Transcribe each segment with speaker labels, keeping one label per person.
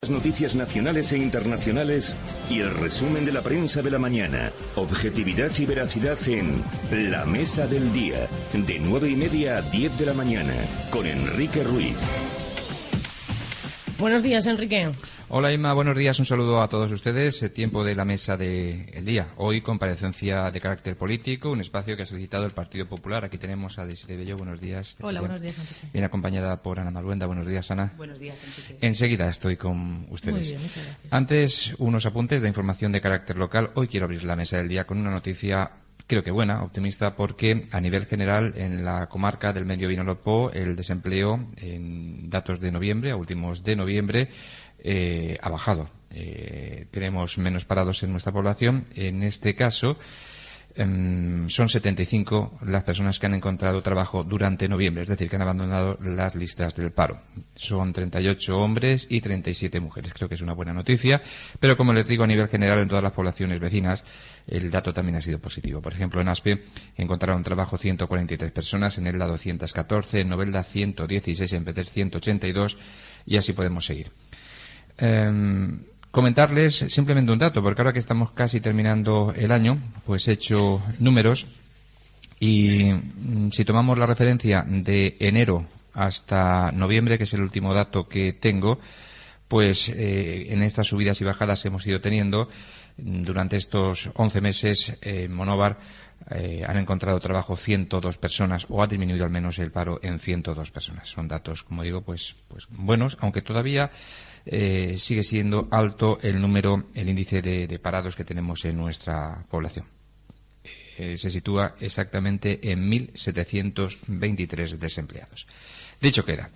Speaker 1: Las noticias nacionales e internacionales y el resumen de la prensa de la mañana. Objetividad y veracidad en La Mesa del Día. De 9 y media a 10 de la mañana. Con Enrique Ruiz.
Speaker 2: Buenos días, Enrique.
Speaker 3: Hola Inma, buenos días. Un saludo a todos ustedes. Eh, tiempo de la mesa del día. Hoy comparecencia de carácter político, un espacio que ha solicitado el Partido Popular. Aquí tenemos a Desiree Bello. Buenos días.
Speaker 4: Hola, buenos días, Enrique.
Speaker 3: Bien acompañada por Ana Maluenda. Buenos días, Ana.
Speaker 4: Buenos días, Enrique.
Speaker 3: Enseguida estoy con ustedes.
Speaker 4: Muy bien, muchas gracias.
Speaker 3: Antes, unos apuntes de información de carácter local. Hoy quiero abrir la mesa del día con una noticia creo que buena, optimista, porque a nivel general en la comarca del Medio Vinalopó el desempleo en datos de noviembre, a últimos de noviembre, eh, ha bajado. Eh, tenemos menos parados en nuestra población. En este caso, em, son 75 las personas que han encontrado trabajo durante noviembre, es decir, que han abandonado las listas del paro. Son 38 hombres y 37 mujeres. Creo que es una buena noticia, pero como les digo, a nivel general en todas las poblaciones vecinas, el dato también ha sido positivo. Por ejemplo, en Aspe encontraron trabajo 143 personas, en Elda 214, en Novelda 116, en Peter 182 y así podemos seguir. Em, comentarles simplemente un dato, porque ahora que estamos casi terminando el año, pues he hecho números y mm, si tomamos la referencia de enero hasta noviembre, que es el último dato que tengo, pues eh, en estas subidas y bajadas hemos ido teniendo mm, durante estos 11 meses en Monóvar eh, han encontrado trabajo 102 personas o ha disminuido al menos el paro en 102 personas. Son datos, como digo, pues, pues buenos, aunque todavía eh, sigue siendo alto el número, el índice de, parados que tenemos en nuestra población. Eh, se sitúa exactamente en 1.723 desempleados. Dicho queda.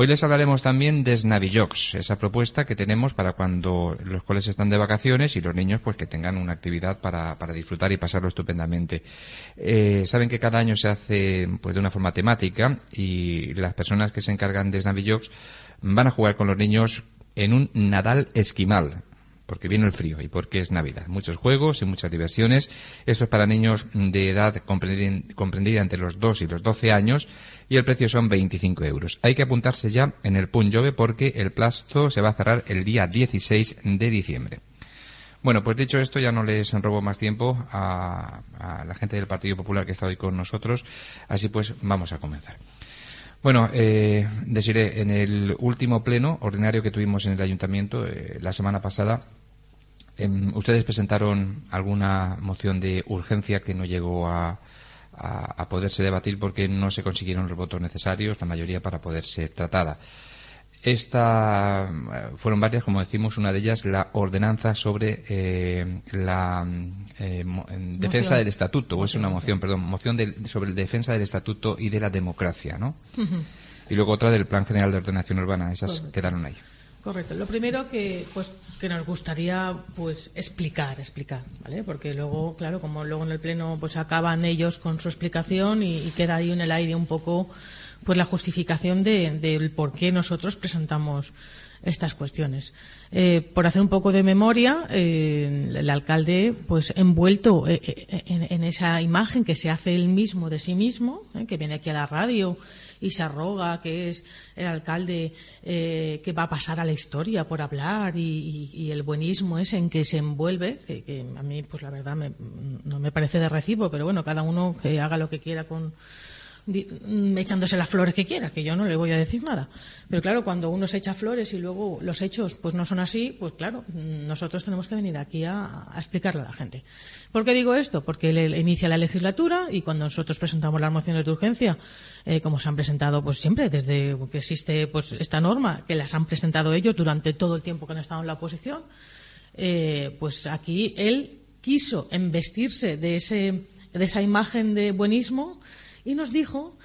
Speaker 3: Hoy les hablaremos también de Snavijox, esa propuesta que tenemos para cuando los coles están de vacaciones y los niños pues que tengan una actividad para, disfrutar y pasarlo estupendamente. Eh, saben que cada año se hace pues de una forma temática y las personas que se encargan de Snavijox van a jugar con los niños en un Nadal esquimal, porque viene el frío y porque es Navidad. Muchos juegos y muchas diversiones. Esto es para niños de edad comprendida, entre los 2 y los 12 años y el precio son 25 euros. Hay que apuntarse ya en el Punjove porque el plazo se va a cerrar el día 16 de diciembre. Bueno, pues dicho esto, ya no les robo más tiempo a, a la gente del Partido Popular que está hoy con nosotros. Así pues, vamos a comenzar. Bueno, eh, deciré, en el último pleno ordinario que tuvimos en el ayuntamiento eh, la semana pasada, em, ustedes presentaron alguna moción de urgencia que no llegó a, a, a poderse debatir porque no se consiguieron los votos necesarios, la mayoría para poder ser tratada. Esta eh, fueron varias, como decimos, una de ellas la ordenanza sobre eh, la eh, defensa
Speaker 2: Moción.
Speaker 3: del estatuto, o es una moción, perdón, moción de- sobre la defensa del estatuto y de la democracia, ¿no? Y luego otra del Plan General de Ordenación Urbana, esas
Speaker 2: Correcto.
Speaker 3: quedaron ahí.
Speaker 2: Correcto. Lo primero que pues que nos gustaría pues explicar, explicar, ¿vale? Porque luego, claro, como luego en el pleno pues acaban ellos con su explicación y, queda ahí en el aire un poco pues la justificación de- del por qué nosotros presentamos estas cuestiones. Eh, por hacer un poco de memoria, eh, el alcalde, pues envuelto eh, en, esa imagen que se hace él mismo de sí mismo, que viene aquí a la radio y se arroga que es el alcalde eh, que va a pasar a la historia por hablar y, y- y el buenismo es en que se envuelve, que, a mí, pues la verdad, me- no me parece de recibo, pero bueno, cada uno que haga lo que quiera con echándose las flores que quiera, que yo no le voy a decir nada. Pero claro, cuando uno se echa flores y luego los hechos pues no son así, pues claro, mm, nosotros tenemos que venir aquí a, a explicarle a la gente. ¿Por qué digo esto? Porque le inicia la legislatura y cuando nosotros presentamos las mociones de urgencia, eh, como se han presentado pues siempre desde que existe pues esta norma, que las han presentado ellos durante todo el tiempo que han estado en la oposición, eh, pues aquí él quiso embestirse de, ese, de esa imagen de buenismo y nos dijo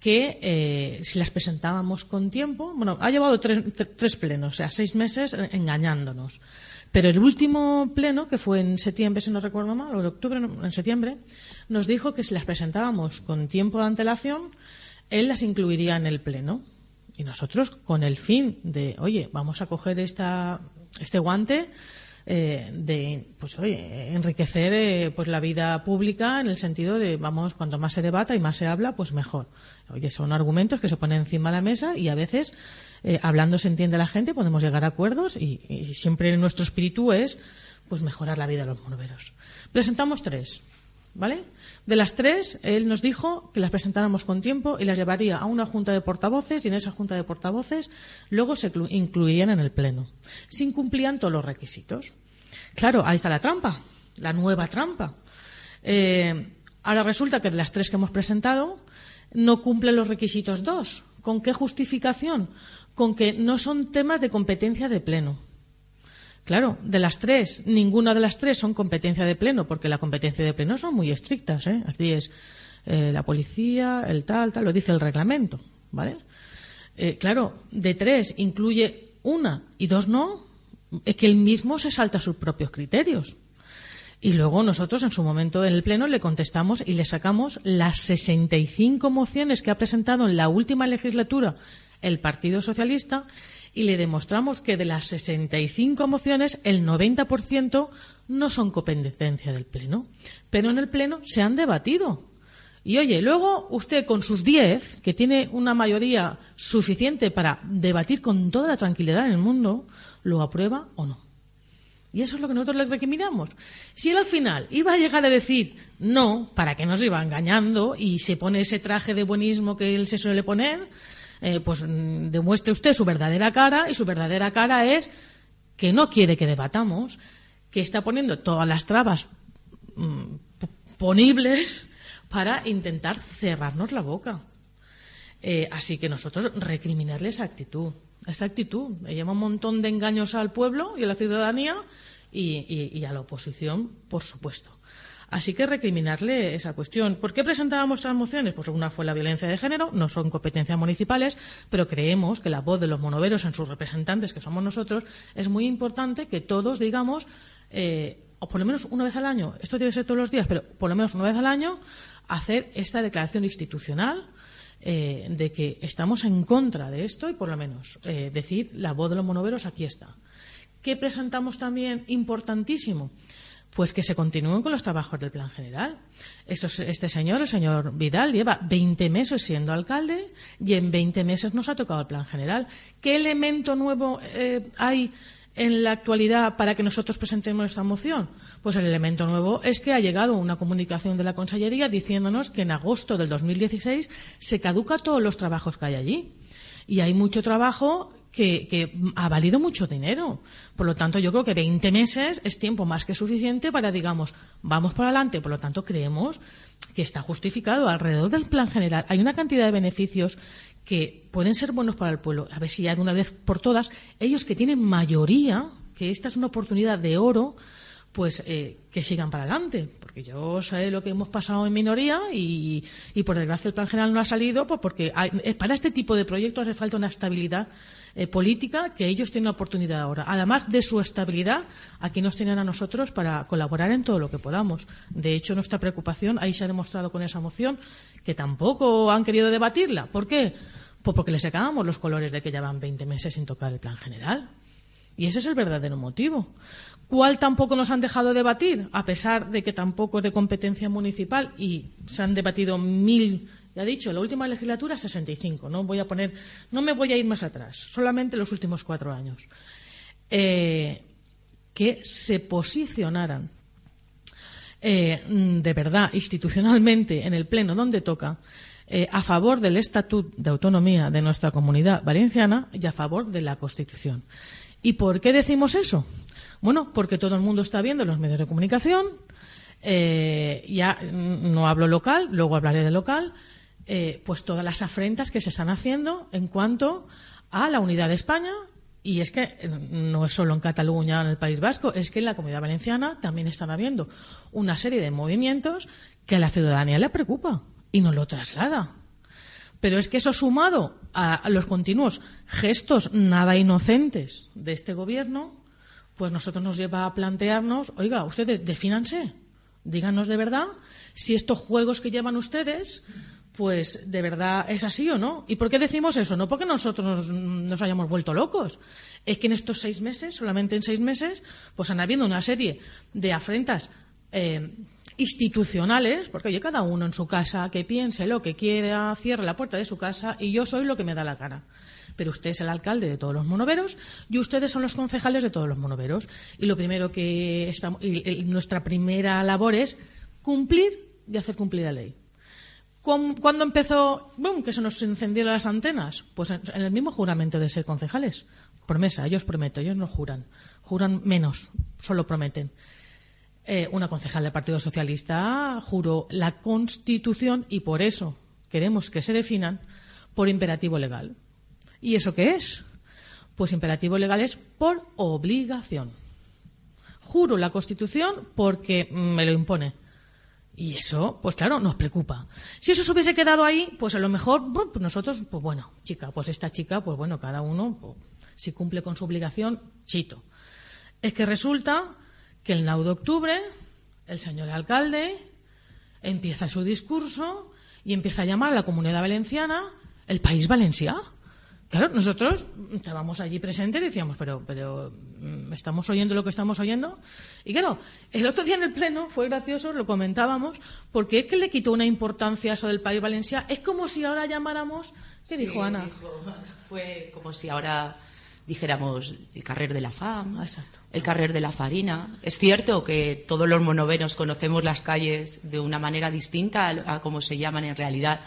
Speaker 2: que eh, si las presentábamos con tiempo, bueno, ha llevado tres, tres plenos, o sea, seis meses engañándonos. Pero el último pleno, que fue en septiembre, si no recuerdo mal, o en octubre, en septiembre, nos dijo que si las presentábamos con tiempo de antelación, él las incluiría en el pleno. Y nosotros, con el fin de, oye, vamos a coger esta, este guante eh, de, pues, oye, enriquecer eh, pues la vida pública en el sentido de, vamos, cuanto más se debata y más se habla, pues mejor. Oye, son argumentos que se ponen encima de la mesa y a veces eh, hablando se entiende la gente, podemos llegar a acuerdos y, siempre nuestro espíritu es pues mejorar la vida de los morberos. Presentamos tres, ¿vale? De las tres, él nos dijo que las presentáramos con tiempo y las llevaría a una junta de portavoces y en esa junta de portavoces luego se incluirían en el pleno. Se incumplían todos los requisitos. Claro, ahí está la trampa, la nueva trampa. Eh, ahora resulta que de las tres que hemos presentado no cumplen los requisitos dos. ¿Con qué justificación? con que no son temas de competencia de pleno. Claro, de las tres, ninguna de las tres son competencia de pleno, porque la competencia de pleno son muy estrictas, ¿eh? Así es, eh, la policía, el tal, tal, lo dice el reglamento, ¿vale? Eh, claro, de tres incluye una y dos no, es que él mismo se salta sus propios criterios. Y luego nosotros, en su momento en el Pleno, le contestamos y le sacamos las 65 mociones que ha presentado en la última legislatura el Partido Socialista y le demostramos que de las 65 mociones el 90% no son competencia del Pleno, pero en el Pleno se han debatido. Y oye, luego usted con sus 10, que tiene una mayoría suficiente para debatir con toda la tranquilidad en el mundo, lo aprueba o no. Y eso es lo que nosotros le recriminamos. Si él al final iba a llegar a decir no, para que nos iba engañando y se pone ese traje de buenismo que él se suele poner, eh, pues mm, demuestre usted su verdadera cara y su verdadera cara es que no quiere que debatamos, que está poniendo todas las trabas mm, ponibles para intentar cerrarnos la boca. Eh, así que nosotros recriminarle esa actitud, esa actitud. Lleva un montón de engaños al pueblo y a la ciudadanía y a la oposición, por supuesto. Así que recriminarle esa cuestión. ¿Por qué presentábamos estas mociones? Pues una fue la violencia de género, no son competencias municipales, pero creemos que la voz de los monoveros en sus representantes, que somos nosotros, es muy importante que todos digamos, eh, o por lo menos una vez al año, esto debe ser todos los días, pero por lo menos una vez al año, hacer esta declaración institucional eh, de que estamos en contra de esto y por lo menos eh, decir la voz de los monoveros aquí está. ¿Qué presentamos también importantísimo? Pues que se continúen con los trabajos del plan general. este señor, el señor Vidal, lleva 20 meses siendo alcalde y en 20 meses nos ha tocado el plan general. ¿Qué elemento nuevo eh, hay en la actualidad para que nosotros presentemos esta moción? Pues el elemento nuevo es que ha llegado una comunicación de la Consellería diciéndonos que en agosto del 2016 se caduca todos los trabajos que hay allí. Y hay mucho trabajo que, ha valido mucho dinero. Por lo tanto, yo creo que 20 meses es tiempo más que suficiente para, digamos, vamos para adelante. Por lo tanto, creemos que está justificado. Alrededor del plan general hay una cantidad de beneficios que pueden ser buenos para el pueblo. A ver si ya de una vez por todas, ellos que tienen mayoría, que esta es una oportunidad de oro, pues eh, que sigan para adelante. Porque yo sé lo que hemos pasado en minoría y, por desgracia el plan general no ha salido, pues porque para este tipo de proyectos hace falta una estabilidad eh, política que ellos tienen la oportunidad ahora. Además de su estabilidad, aquí nos tienen a nosotros para colaborar en todo lo que podamos. De hecho, nuestra preocupación ahí se ha demostrado con esa moción que tampoco han querido debatirla. ¿Por qué? Pues porque les sacábamos los colores de que llevan 20 meses sin tocar el plan general. Y ese es el verdadero motivo. ¿Cuál tampoco nos han dejado debatir? A pesar de que tampoco es de competencia municipal y se han debatido mil ya he dicho, la última legislatura 65. No voy a poner, no me voy a ir más atrás, solamente los últimos cuatro años. Eh, que se posicionaran eh, de verdad institucionalmente en el pleno donde toca eh, a favor del estatuto de autonomía de nuestra comunidad valenciana y a favor de la Constitución. ¿Y por qué decimos eso? Bueno, porque todo el mundo está viendo en los medios de comunicación, ya no hablo local, luego hablaré de local, eh, pues todas las afrentas que se están haciendo en cuanto a la unidad de España. Y es que eh, no es solo en Cataluña, en el País Vasco, es que en la Comunidad Valenciana también están habiendo una serie de movimientos que a la ciudadanía le preocupa y nos lo traslada. Pero es que eso sumado a los continuos gestos nada inocentes de este gobierno, pues nosotros nos lleva a plantearnos, oiga, ustedes defínanse, díganos de verdad si estos juegos que llevan ustedes, pues de verdad es así o no. ¿Y por qué decimos eso? No porque nosotros nos, hayamos vuelto locos. Es que en estos seis meses, solamente en seis meses, pues han habido una serie de afrentas eh, institucionales, porque oye, cada uno en su casa que piense lo que quiera, cierre la puerta de su casa y yo soy lo que me da la gana. Pero usted es el alcalde de todos los monoveros y ustedes son los concejales de todos los monoveros. Y lo primero que estamos, y, nuestra primera labor es cumplir y hacer cumplir la ley. ¿Cuán- ¿Cuándo empezó que se nos encendieron las antenas? Pues en, en el mismo juramento de ser concejales. Promesa, ellos prometen, ellos no juran. Juran menos, solo prometen. Eh, una concejal del Partido Socialista juró la Constitución y por eso queremos que se definan por imperativo legal. ¿Y eso qué es? Pues imperativo legal es por obligación. Juro la Constitución porque me lo impone. Y eso, pues claro, nos preocupa. Si eso se hubiese quedado ahí, pues a lo mejor pues nosotros, pues bueno, chica, pues esta chica, pues bueno, cada uno, pues, si cumple con su obligación, chito. Es que resulta que el 9 de octubre el señor alcalde empieza su discurso y empieza a llamar a la comunidad valenciana el país valencià. Claro, nosotros estábamos allí presentes y decíamos, pero, pero mm, ¿estamos oyendo lo que estamos oyendo? Y claro, el otro día en el Pleno fue gracioso, lo comentábamos, porque es que le quitó una importancia a eso del país valencià. Es como si ahora llamáramos, ¿qué
Speaker 4: Sí,
Speaker 2: dijo Ana?
Speaker 4: dijo- fue como si ahora dijéramos el carrer de la fam,
Speaker 2: Exacto.
Speaker 4: el carrer de la farina. Es cierto que todos los monovenos conocemos las calles de una manera distinta a, a como se llaman en realidad,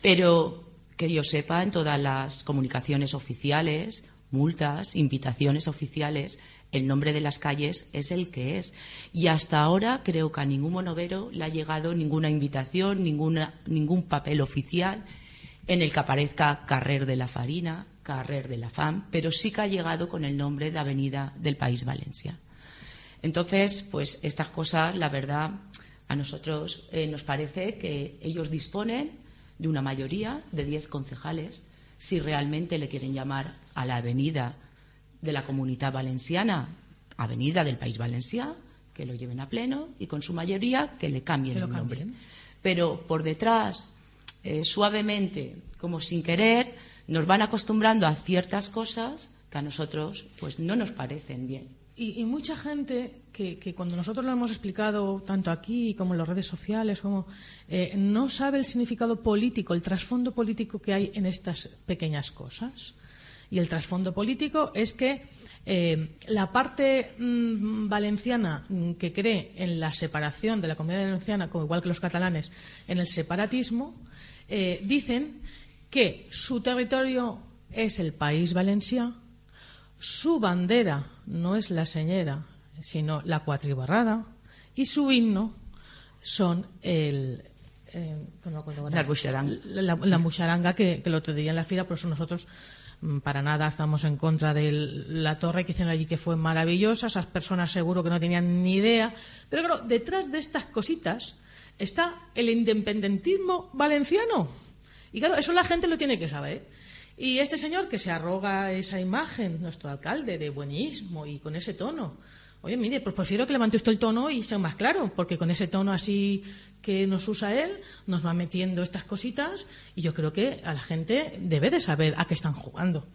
Speaker 4: pero que yo sepa, en todas las comunicaciones oficiales, multas, invitaciones oficiales, el nombre de las calles es el que es. Y hasta ahora creo que a ningún monovero le ha llegado ninguna invitación, ninguna, ningún papel oficial en el que aparezca Carrer de la Farina, Carrer de la Fam, pero sí que ha llegado con el nombre de Avenida del País Valencia. Entonces, pues estas cosas, la verdad, a nosotros eh, nos parece que ellos disponen de una mayoría de 10 concejales si realmente le quieren llamar a la avenida de la comunidad valenciana, avenida del País Valencià, que lo lleven a pleno y con su mayoría que le cambien
Speaker 2: Que
Speaker 4: el nombre.
Speaker 2: cambien.
Speaker 4: Pero por detrás, eh, suavemente, como sin querer, nos van acostumbrando a ciertas cosas que a nosotros pues no nos parecen bien.
Speaker 2: Y, mucha gente que, cuando nosotros lo hemos explicado tanto aquí como en las redes sociales, eh, no sabe el significado político, el trasfondo político que hay en estas pequeñas cosas. Y el trasfondo político es que eh, la parte mm, valenciana mm, que cree en la separación de la comunidad valenciana, como igual que los catalanes, en el separatismo, eh, dicen que su territorio es el país valencià, su bandera no es la señera, sino la cuatribarrada, y su himno son el. eh, no ahora.
Speaker 4: La buxaranga.
Speaker 2: La, que, que el otro día en la fila, por eso nosotros mm, para nada estamos en contra de la torre que hicieron allí, que fue maravillosa. Esas personas seguro que no tenían ni idea. Pero claro, detrás de estas cositas está el independentismo valenciano. Y claro, eso la gente lo tiene que saber. Y este señor que se arroga esa imagen, nuestro alcalde, de buenismo y con ese tono. Oye, mire, pues prefiero que levante usted el tono y sea más claro, porque con ese tono así que nos usa él, nos va metiendo estas cositas y yo creo que a la gente debe de saber a qué están jugando.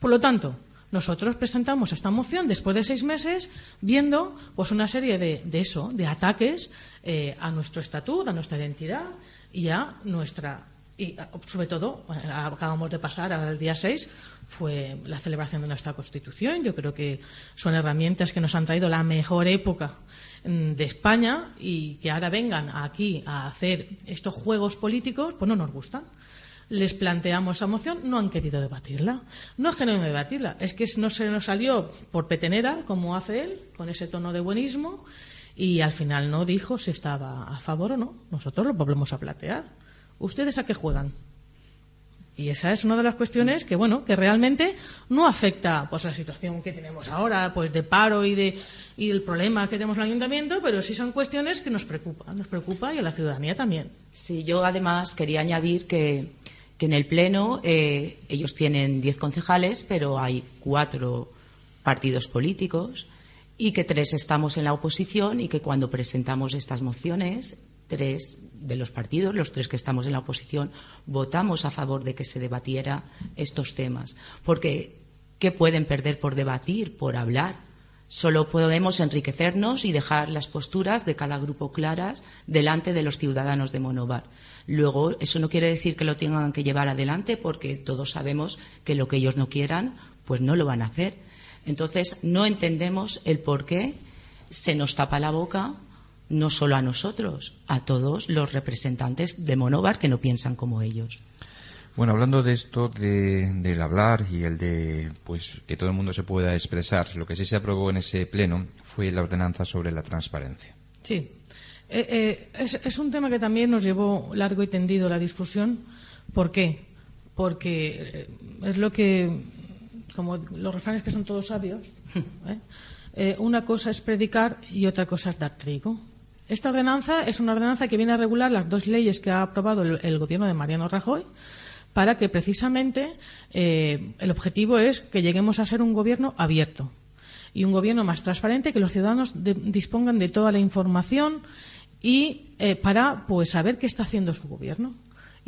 Speaker 2: Por lo tanto, nosotros presentamos esta moción después de seis meses viendo pues una serie de, de eso, de ataques eh, a nuestro estatuto, a nuestra identidad y a nuestra y sobre todo, acabamos de pasar el día 6, fue la celebración de nuestra Constitución. Yo creo que son herramientas que nos han traído la mejor época mm, de España y que ahora vengan aquí a hacer estos juegos políticos, pues no nos gustan. Les planteamos esa moción, no han querido debatirla. No es que no debatirla, es que no se nos salió por petenera, como hace él, con ese tono de buenismo, y al final no dijo si estaba a favor o no. Nosotros lo volvemos a plantear. ¿Ustedes a qué juegan? Y esa es una de las cuestiones que, bueno, que realmente no afecta pues la situación que tenemos ahora, pues de paro y de y el problema que tenemos en el ayuntamiento, pero sí son cuestiones que nos preocupan, nos preocupa y a la ciudadanía también.
Speaker 4: Sí, yo además quería añadir que que en el Pleno eh, ellos tienen diez concejales, pero hay cuatro partidos políticos y que tres estamos en la oposición y que cuando presentamos estas mociones, tres de los partidos, los tres que estamos en la oposición, votamos a favor de que se debatiera estos temas. Porque, ¿qué pueden perder por debatir, por hablar? Solo podemos enriquecernos y dejar las posturas de cada grupo claras delante de los ciudadanos de Monovar. Luego, eso no quiere decir que lo tengan que llevar adelante porque todos sabemos que lo que ellos no quieran, pues no lo van a hacer. Entonces, no entendemos el por qué se nos tapa la boca no solo a nosotros, a todos los representantes de Monovar que no piensan como ellos.
Speaker 3: Bueno, hablando de esto, del hablar y el de pues que todo el mundo se pueda expresar, lo que sí se aprobó en ese pleno fue la ordenanza sobre la transparencia.
Speaker 2: Sí, eh, eh, es, un tema que también nos llevó largo y tendido la discusión. ¿Por qué? Porque eh, es lo que, como los refranes que son todos sabios, una cosa es predicar y otra cosa es dar trigo. Esta ordenanza es una ordenanza que viene a regular las dos leyes que ha aprobado el, gobierno de Mariano Rajoy para que precisamente el objetivo es que lleguemos a ser un gobierno abierto y un gobierno más transparente, que los ciudadanos dispongan de toda la información y eh, para pues saber qué está haciendo su gobierno.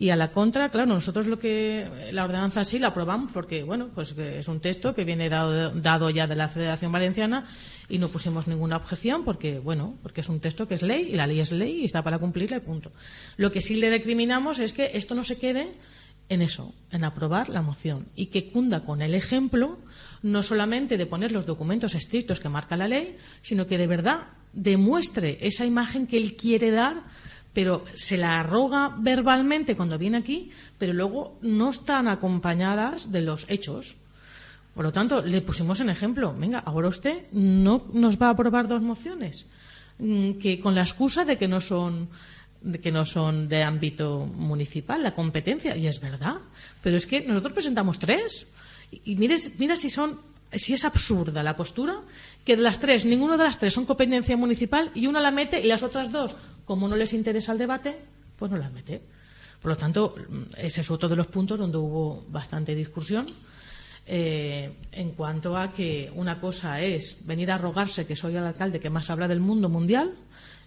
Speaker 2: Y a la contra, claro, nosotros lo que la ordenanza sí la aprobamos porque bueno, pues es un texto que viene dado, dado ya de la Federación Valenciana y no pusimos ninguna objeción porque bueno, porque es un texto que es ley y la ley es ley y está para cumplirla y punto. Lo que sí le recriminamos es que esto no se quede en eso, en aprobar la moción y que cunda con el ejemplo no solamente de poner los documentos estrictos que marca la ley, sino que de verdad demuestre esa imagen que él quiere dar, pero se la arroga verbalmente cuando viene aquí, pero luego no están acompañadas de los hechos. Por lo tanto, le pusimos en ejemplo, venga, ahora usted no nos va a aprobar dos mociones, mm, que con la excusa de que no son de que no son de ámbito municipal, la competencia, y es verdad, pero es que nosotros presentamos tres, y, mira si son si es absurda la postura, que de las tres, ninguna de las tres son competencia municipal y una la mete y las otras dos, como no les interesa el debate, pues no las mete. Por lo tanto, ese es otro de los puntos donde hubo bastante discusión. Eh, en cuanto a que una cosa es venir a rogarse que soy el alcalde que más habla del mundo mundial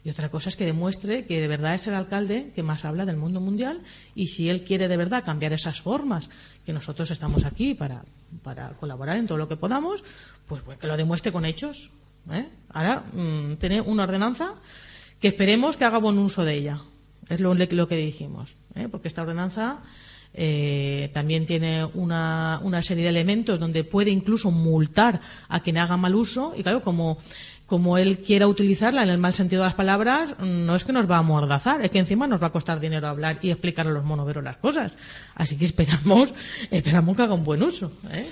Speaker 2: y otra cosa es que demuestre que de verdad es el alcalde que más habla del mundo mundial y si él quiere de verdad cambiar esas formas, que nosotros estamos aquí para, para colaborar en todo lo que podamos, pues, pues que lo demuestre con hechos. ¿eh? Ahora mm, tiene una ordenanza que esperemos que haga buen uso de ella. Es lo, lo que dijimos. ¿eh? Porque esta ordenanza eh, también tiene una, una, serie de elementos donde puede incluso multar a quien haga mal uso. Y claro, como como él quiera utilizarla en el mal sentido de las palabras, no es que nos va a mordazar, es que encima nos va a costar dinero hablar y explicar a los monoveros las cosas. Así que esperamos, esperamos que haga un buen uso. ¿eh?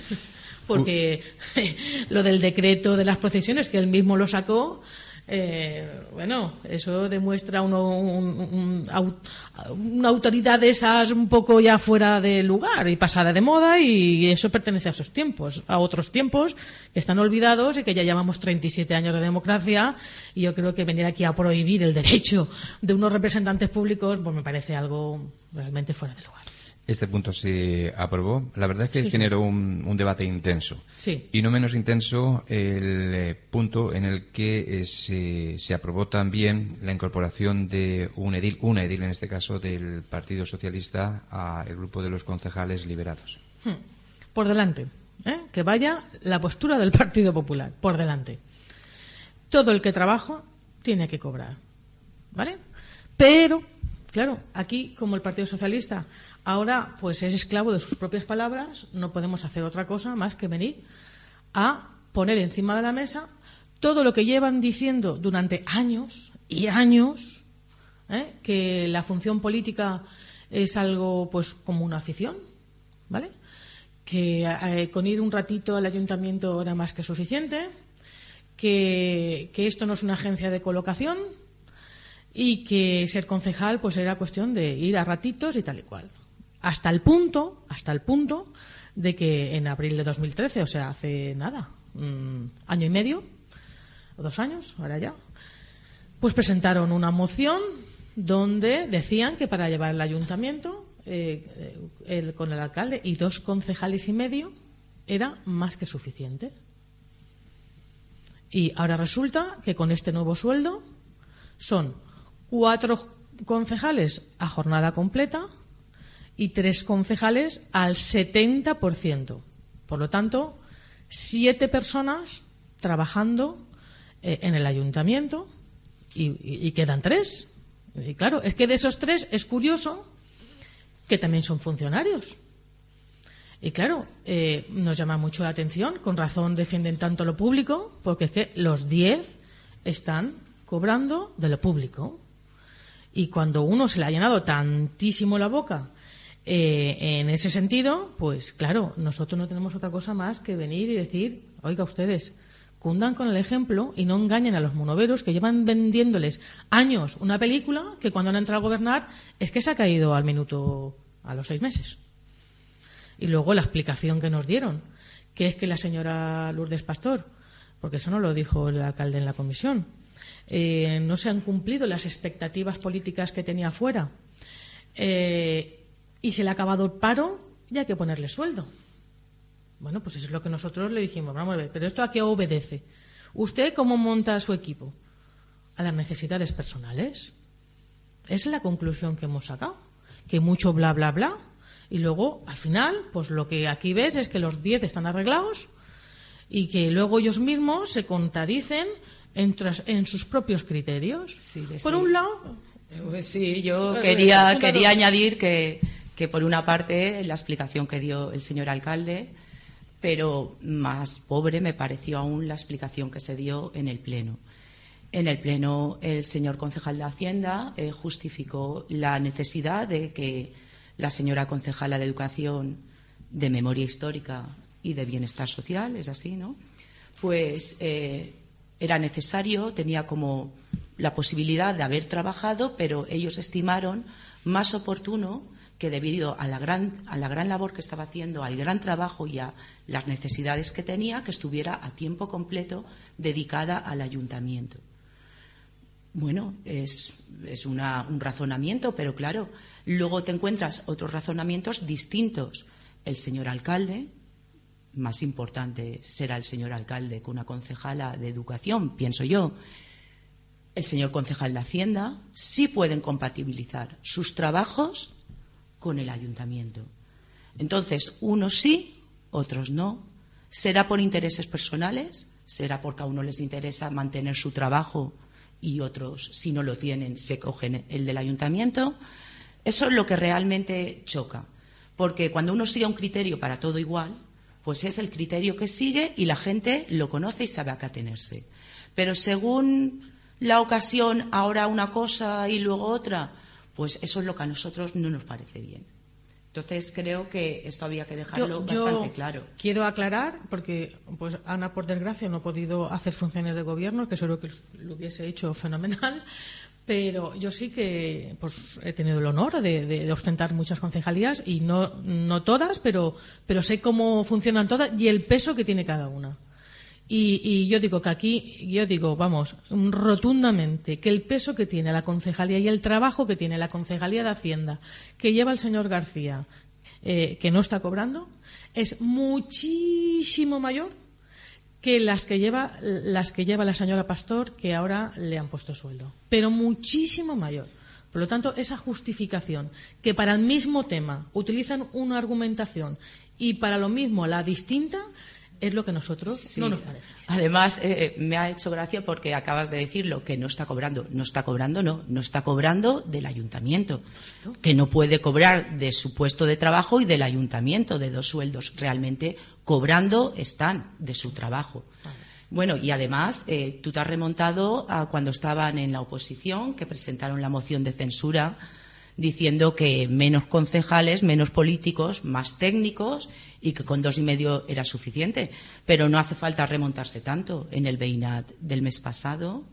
Speaker 2: Porque lo del decreto de las procesiones, que él mismo lo sacó, eh, bueno, eso demuestra uno, una autoridad de esas un poco ya fuera de lugar y pasada de moda y eso pertenece a esos tiempos, a otros tiempos que están olvidados y que ya llevamos 37 años de democracia y yo creo que venir aquí a prohibir el derecho de unos representantes públicos pues me parece algo realmente fuera de lugar.
Speaker 3: Este punto se aprobó. La verdad es que generó Un, debate intenso.
Speaker 2: Sí.
Speaker 3: Y no menos intenso el eh, punto en el que eh, se, aprobó también la incorporación de un edil, una edil en este caso, del Partido Socialista al grupo de los concejales liberados.
Speaker 2: Hmm. Por delante. ¿eh? Que vaya la postura del Partido Popular. Por delante. Todo el que trabaja tiene que cobrar. ¿Vale? Pero, claro, aquí, como el Partido Socialista Ahora, pues es esclavo de sus propias palabras, no podemos hacer otra cosa más que venir a poner encima de la mesa todo lo que llevan diciendo durante años y años, ¿eh? que la función política es algo pues como una afición, ¿vale? Que eh, con ir un ratito al ayuntamiento era más que suficiente, que, que esto no es una agencia de colocación y que ser concejal pues era cuestión de ir a ratitos y tal y cual hasta el punto, hasta el punto de que en abril de 2013, o sea, hace nada, mm, año y medio, o dos años, ahora ya, pues presentaron una moción donde decían que para llevar el ayuntamiento eh, el, con el alcalde y dos concejales y medio era más que suficiente. Y ahora resulta que con este nuevo sueldo son cuatro concejales a jornada completa y tres concejales al 70%. Por lo tanto, siete personas trabajando eh, en el ayuntamiento y, quedan tres. Y claro, es que de esos tres es curioso que también son funcionarios. Y claro, eh, nos llama mucho la atención, con razón defienden tanto lo público, porque es que los diez están cobrando de lo público. Y cuando uno se le ha llenado tantísimo la boca eh, en ese sentido, pues claro, nosotros no tenemos otra cosa más que venir y decir, oiga ustedes, cundan con el ejemplo y no engañen a los monoveros que llevan vendiéndoles años una película que cuando han entrado a gobernar es que se ha caído al minuto a los seis meses. Y luego la explicación que nos dieron, que es que la señora Lourdes Pastor, porque eso no lo dijo el alcalde en la comisión, eh, no se han cumplido las expectativas políticas que tenía fuera eh, y se le ha acabado el paro y hay que ponerle sueldo. Bueno, pues eso es lo que nosotros le dijimos. Vamos a ver, pero ¿esto a qué obedece? ¿Usted cómo monta su equipo? A las necesidades personales. Esa es la conclusión que hemos sacado. Que mucho bla, bla, bla. Y luego, al final, pues lo que aquí ves es que los 10 están arreglados y que luego ellos mismos se contradicen en, en sus propios criterios. por un lado.
Speaker 4: Eh, pues sí, yo eh, quería, quería añadir que, que, por una parte, la explicación que dio el señor alcalde pero más pobre me pareció aún la explicación que se dio en el Pleno. En el Pleno, el señor concejal de Hacienda eh, justificó la necesidad de que la señora concejala de Educación, de Memoria Histórica y de Bienestar Social, es así, ¿no? Pues eh, era necesario, tenía como la posibilidad de haber trabajado, pero ellos estimaron más oportuno que debido a la, gran, a la gran labor que estaba haciendo, al gran trabajo y a las necesidades que tenía, que estuviera a tiempo completo dedicada al ayuntamiento. Bueno, es, un razonamiento, pero claro, luego te encuentras otros razonamientos distintos. El señor alcalde, más importante será el señor alcalde que una concejala de educación, pienso yo. El señor concejal de Hacienda sí pueden compatibilizar sus trabajos con el ayuntamiento. Entonces, unos sí, otros no. ¿Será por intereses personales? ¿Será porque a uno les interesa mantener su trabajo y otros, si no lo tienen, se cogen el del ayuntamiento? Eso es lo que realmente choca. Porque cuando uno sigue un criterio para todo igual, pues es el criterio que sigue y la gente lo conoce y sabe a qué atenerse. Pero según la ocasión, ahora una cosa y luego otra, pues eso es lo que a nosotros no nos parece bien. Entonces creo que esto había que dejarlo bastante claro.
Speaker 2: Quiero aclarar, porque pues Ana, por desgracia, no ha podido hacer funciones de gobierno, que seguro que lo hubiese hecho fenomenal, pero yo sí que pues, he tenido el honor de, ostentar muchas concejalías y no, no todas, pero, pero sé cómo funcionan todas y el peso que tiene cada una. Y, yo digo que aquí, yo digo, vamos, rotundamente, que el peso que tiene la concejalía y el trabajo que tiene la concejalía de Hacienda, que lleva el señor García, eh, que no está cobrando, es muchísimo mayor que las que lleva las que lleva la señora Pastor, que ahora le han puesto sueldo, pero muchísimo mayor. Por lo tanto, esa justificación, que para el mismo tema utilizan una argumentación y para lo mismo la distinta, es lo que nosotros no nos parece.
Speaker 4: Además, eh, eh, me ha hecho gracia porque acabas de decir lo que no está cobrando. No está cobrando, no. No está cobrando del ayuntamiento. Que no puede cobrar de su puesto de trabajo y del ayuntamiento, de dos sueldos. Realmente cobrando están de su trabajo. Bueno, y además, eh, tú te has remontado a cuando estaban en la oposición, que presentaron la moción de censura diciendo que menos concejales, menos políticos, más técnicos y que con dos y medio era suficiente. Pero no hace falta remontarse tanto. En el Beinat del mes pasado,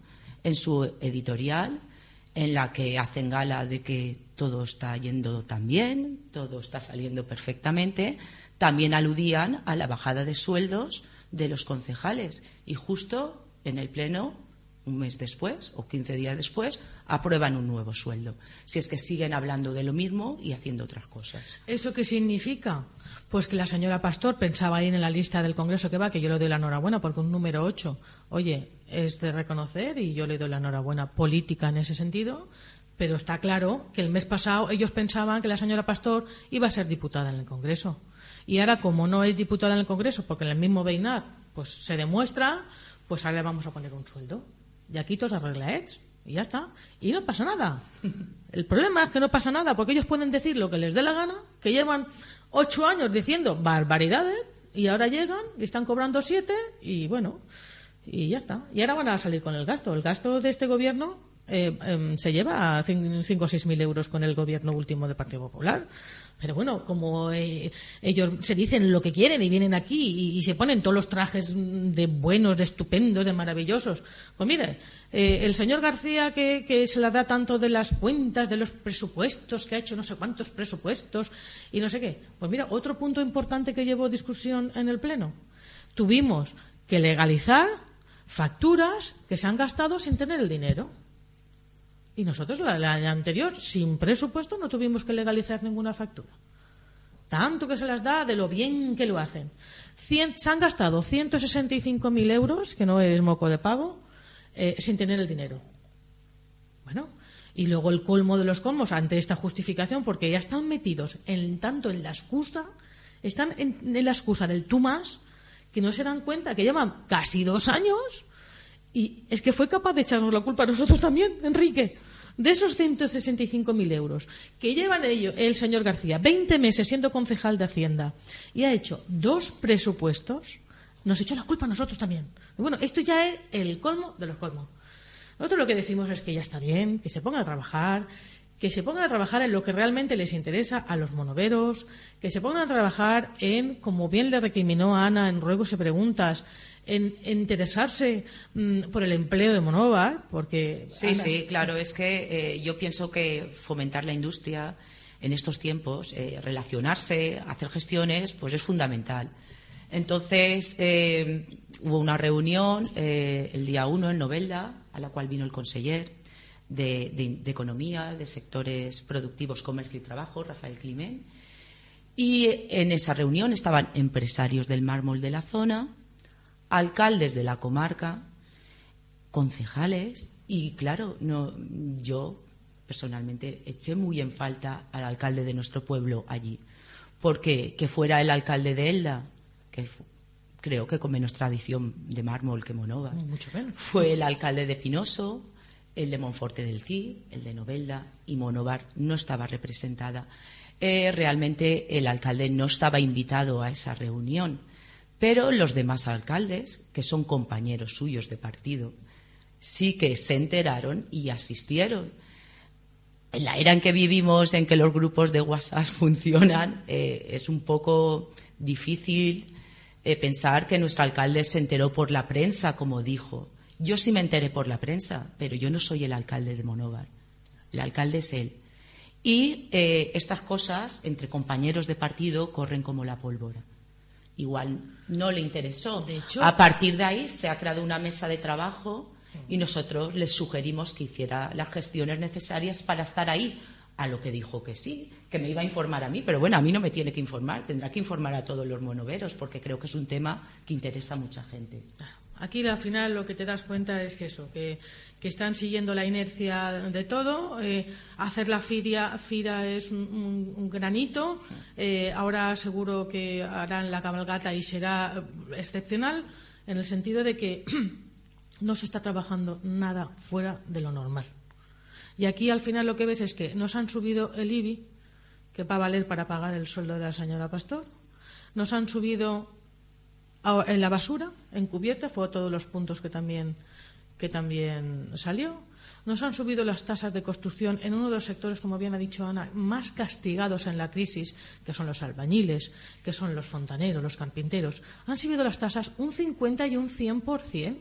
Speaker 4: en su editorial, en la que hacen gala de que todo está yendo tan bien, todo está saliendo perfectamente, también aludían a la bajada de sueldos de los concejales. Y justo en el Pleno un mes después o 15 días después, aprueban un nuevo sueldo. Si es que siguen hablando de lo mismo y haciendo otras cosas.
Speaker 2: ¿Eso qué significa? Pues que la señora Pastor pensaba ahí en la lista del Congreso que va, que yo le doy la enhorabuena porque un número 8, oye, es de reconocer y yo le doy la enhorabuena política en ese sentido, pero está claro que el mes pasado ellos pensaban que la señora Pastor iba a ser diputada en el Congreso. Y ahora, como no es diputada en el Congreso, porque en el mismo Beinat pues, se demuestra, pues ahora le vamos a poner un sueldo. Y aquí todos arreglaets. Y ya está. Y no pasa nada. El problema es que no pasa nada, porque ellos pueden decir lo que les dé la gana, que llevan ocho años diciendo barbaridades y ahora llegan y están cobrando siete y bueno, y ya está. Y ahora van a salir con el gasto. El gasto de este gobierno eh, em, se lleva a cinco o seis mil euros con el gobierno último del Partido Popular. Pero bueno, como eh, ellos se dicen lo que quieren y vienen aquí y, se ponen todos los trajes de buenos, de estupendos, de maravillosos. Pues mire, eh, el señor García que, se la da tanto de las cuentas, de los presupuestos, que ha hecho no sé cuántos presupuestos y no sé qué. Pues mira, otro punto importante que llevó discusión en el Pleno. Tuvimos que legalizar facturas que se han gastado sin tener el dinero. Y nosotros, la, la anterior, sin presupuesto, no tuvimos que legalizar ninguna factura. Tanto que se las da de lo bien que lo hacen. se han gastado 165.000 euros, que no es moco de pavo, eh, sin tener el dinero. Bueno, y luego el colmo de los colmos ante esta justificación, porque ya están metidos en tanto en la excusa, están en, la excusa del tú más, que no se dan cuenta que llevan casi dos años y es que fue capaz de echarnos la culpa a nosotros también, Enrique. De esos 165.000 euros que llevan ello, el señor García 20 meses siendo concejal de Hacienda y ha hecho dos presupuestos, nos echó la culpa a nosotros también. bueno, esto ya es el colmo de los colmos. Nosotros lo que decimos es que ya está bien, que se pongan a trabajar, que se pongan a trabajar en lo que realmente les interesa a los monoveros, que se pongan a trabajar en, como bien le recriminó Ana en Ruegos y Preguntas, en, interesarse mm, por el empleo de Monóvar, porque...
Speaker 4: Sí, sí, claro, es que eh, yo pienso que fomentar la industria en estos tiempos, eh, relacionarse, hacer gestiones, pues es fundamental. Entonces, eh, hubo una reunión el día 1 en Novelda, a la cual vino el conseller de, de, Economía, de Sectores Productivos, Comercio y Trabajo, Rafael Climent. Y en esa reunión estaban empresarios del mármol de la zona, alcaldes de la comarca, concejales y claro, no, yo personalmente eché muy en falta al alcalde de nuestro pueblo allí, porque que fuera el alcalde de Elda, que creo que con menos tradición de mármol que Monova, fue el alcalde de Pinoso, el de Monforte del Cid, el de Novelda y Monóvar no estaba representada. Eh, realmente el alcalde no estaba invitado a esa reunión. Pero los demás alcaldes, que son compañeros suyos de partido, sí que se enteraron y asistieron. En la era en que vivimos, en que los grupos de WhatsApp funcionan, eh, es un poco difícil eh, pensar que nuestro alcalde se enteró por la prensa, como dijo. Yo sí me enteré por la prensa, pero yo no soy el alcalde de Monóvar. El alcalde es él. Y eh, estas cosas entre compañeros de partido corren como la pólvora igual no le interesó. De hecho, a partir de ahí se ha creado una mesa de trabajo y nosotros les sugerimos que hiciera las gestiones necesarias para estar ahí. A lo que dijo que sí, que me iba a informar a mí, pero bueno, a mí no me tiene que informar, tendrá que informar a todos los monoveros, porque creo que es un tema que interesa a mucha gente.
Speaker 2: Aquí al final lo que te das cuenta es que eso, que, están siguiendo la inercia de todo. Eh, hacer la FIRA es un, granito. Eh, ahora seguro que harán la cabalgata y será excepcional en el sentido de que no se está trabajando nada fuera de lo normal. Y aquí al final lo que ves es que nos han subido el IBI, que va a valer para pagar el sueldo de la señora Pastor. Nos han subido en la basura, encubierta, fue a todos los puntos que también, que también salió. Nos han subido las tasas de construcción en uno de los sectores, como bien ha dicho Ana, más castigados en la crisis, que son los albañiles, que son los fontaneros, los carpinteros. Han subido las tasas un 50 y un 100%.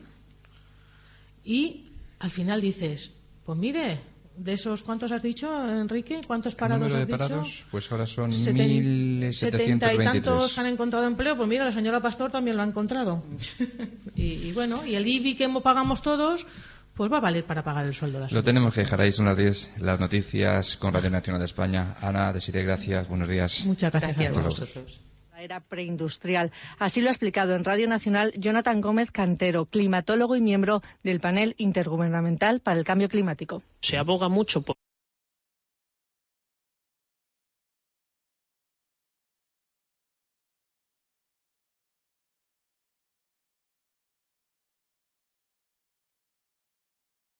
Speaker 2: Y al final dices, pues mire, de esos, ¿cuántos has dicho, Enrique? ¿Cuántos parados has dicho?
Speaker 3: Pues ahora son 1.723.
Speaker 2: y tantos han encontrado empleo. Pues mira, la señora Pastor también lo ha encontrado. y, bueno, y el IBI que pagamos todos, pues va a valer para pagar el sueldo.
Speaker 3: Lo tenemos que dejar ahí, son las 10, las noticias con Radio Nacional de España. Ana, Desiree, gracias, buenos días.
Speaker 2: Muchas gracias,
Speaker 4: Gracias
Speaker 2: a
Speaker 4: a
Speaker 2: todos.
Speaker 5: Era preindustrial. Así lo ha explicado en Radio Nacional Jonathan Gómez Cantero, climatólogo y miembro del panel intergubernamental para el cambio climático.
Speaker 6: Se aboga mucho por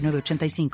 Speaker 7: 906985.